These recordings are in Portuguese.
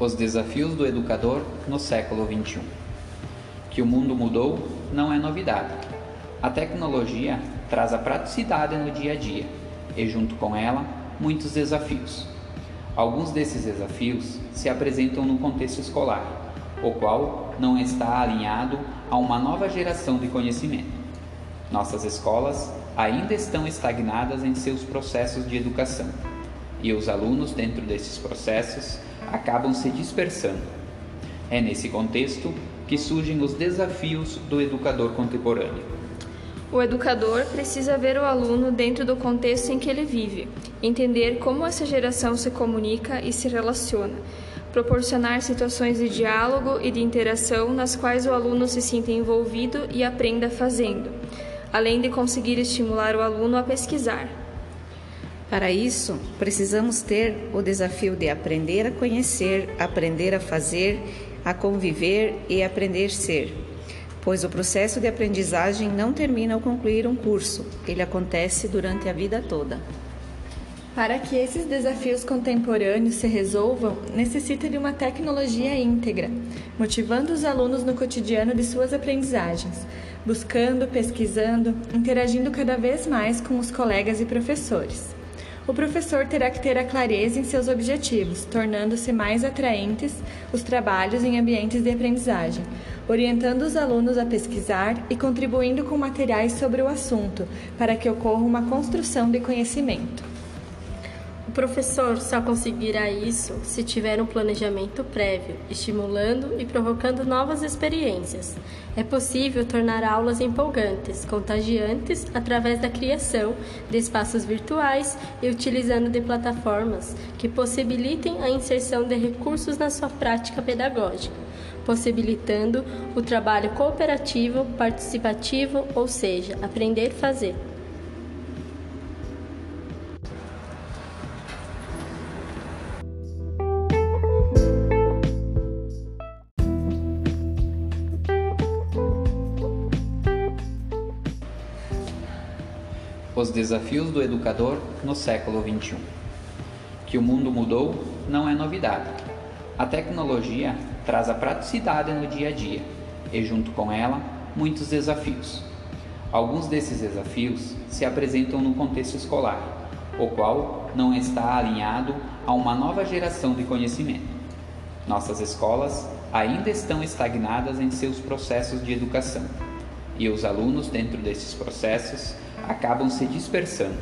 Os desafios do educador no século XXI. Que o mundo mudou não é novidade. A tecnologia traz a praticidade no dia a dia e, junto com ela, muitos desafios. Alguns desses desafios se apresentam no contexto escolar, o qual não está alinhado a uma nova geração de conhecimento. Nossas escolas ainda estão estagnadas em seus processos de educação e os alunos, dentro desses processos, acabam se dispersando. É nesse contexto que surgem os desafios do educador contemporâneo. O educador precisa ver o aluno dentro do contexto em que ele vive, entender como essa geração se comunica e se relaciona, proporcionar situações de diálogo e de interação nas quais o aluno se sinta envolvido e aprenda fazendo, além de conseguir estimular o aluno a pesquisar, para isso, precisamos ter o desafio de aprender a conhecer, aprender a fazer, a conviver e aprender a ser. Pois o processo de aprendizagem não termina ao concluir um curso, ele acontece durante a vida toda. Para que esses desafios contemporâneos se resolvam, necessita de uma tecnologia íntegra, motivando os alunos no cotidiano de suas aprendizagens, buscando, pesquisando, interagindo cada vez mais com os colegas e professores o professor terá que ter a clareza em seus objetivos, tornando-se mais atraentes os trabalhos em ambientes de aprendizagem, orientando os alunos a pesquisar e contribuindo com materiais sobre o assunto, para que ocorra uma construção de conhecimento. Professor só conseguirá isso se tiver um planejamento prévio, estimulando e provocando novas experiências. É possível tornar aulas empolgantes, contagiantes, através da criação de espaços virtuais e utilizando de plataformas que possibilitem a inserção de recursos na sua prática pedagógica, possibilitando o trabalho cooperativo, participativo, ou seja, aprender a fazer. Os desafios do educador no século XXI. Que o mundo mudou não é novidade. A tecnologia traz a praticidade no dia a dia e, junto com ela, muitos desafios. Alguns desses desafios se apresentam no contexto escolar, o qual não está alinhado a uma nova geração de conhecimento. Nossas escolas ainda estão estagnadas em seus processos de educação e os alunos, dentro desses processos, acabam se dispersando.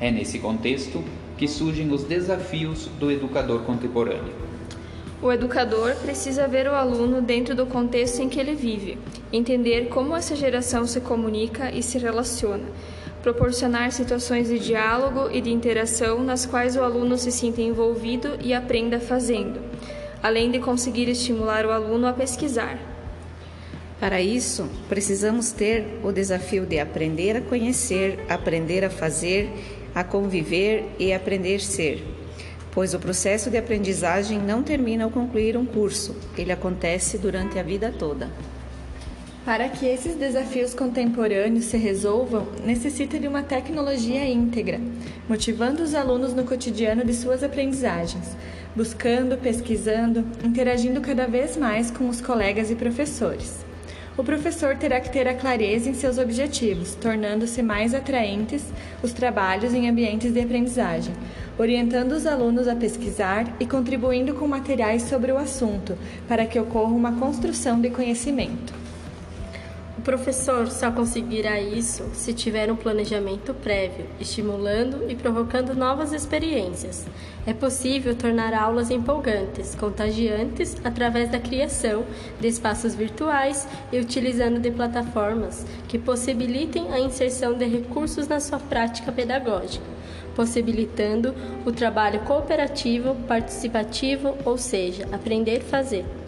É nesse contexto que surgem os desafios do educador contemporâneo. O educador precisa ver o aluno dentro do contexto em que ele vive, entender como essa geração se comunica e se relaciona, proporcionar situações de diálogo e de interação nas quais o aluno se sinta envolvido e aprenda fazendo, além de conseguir estimular o aluno a pesquisar, para isso, precisamos ter o desafio de aprender a conhecer, aprender a fazer, a conviver e aprender a ser. Pois o processo de aprendizagem não termina ao concluir um curso, ele acontece durante a vida toda. Para que esses desafios contemporâneos se resolvam, necessita de uma tecnologia íntegra, motivando os alunos no cotidiano de suas aprendizagens, buscando, pesquisando, interagindo cada vez mais com os colegas e professores o professor terá que ter a clareza em seus objetivos, tornando-se mais atraentes os trabalhos em ambientes de aprendizagem, orientando os alunos a pesquisar e contribuindo com materiais sobre o assunto, para que ocorra uma construção de conhecimento. O professor só conseguirá isso se tiver um planejamento prévio, estimulando e provocando novas experiências. É possível tornar aulas empolgantes, contagiantes, através da criação de espaços virtuais e utilizando de plataformas que possibilitem a inserção de recursos na sua prática pedagógica, possibilitando o trabalho cooperativo, participativo, ou seja, aprender a fazer.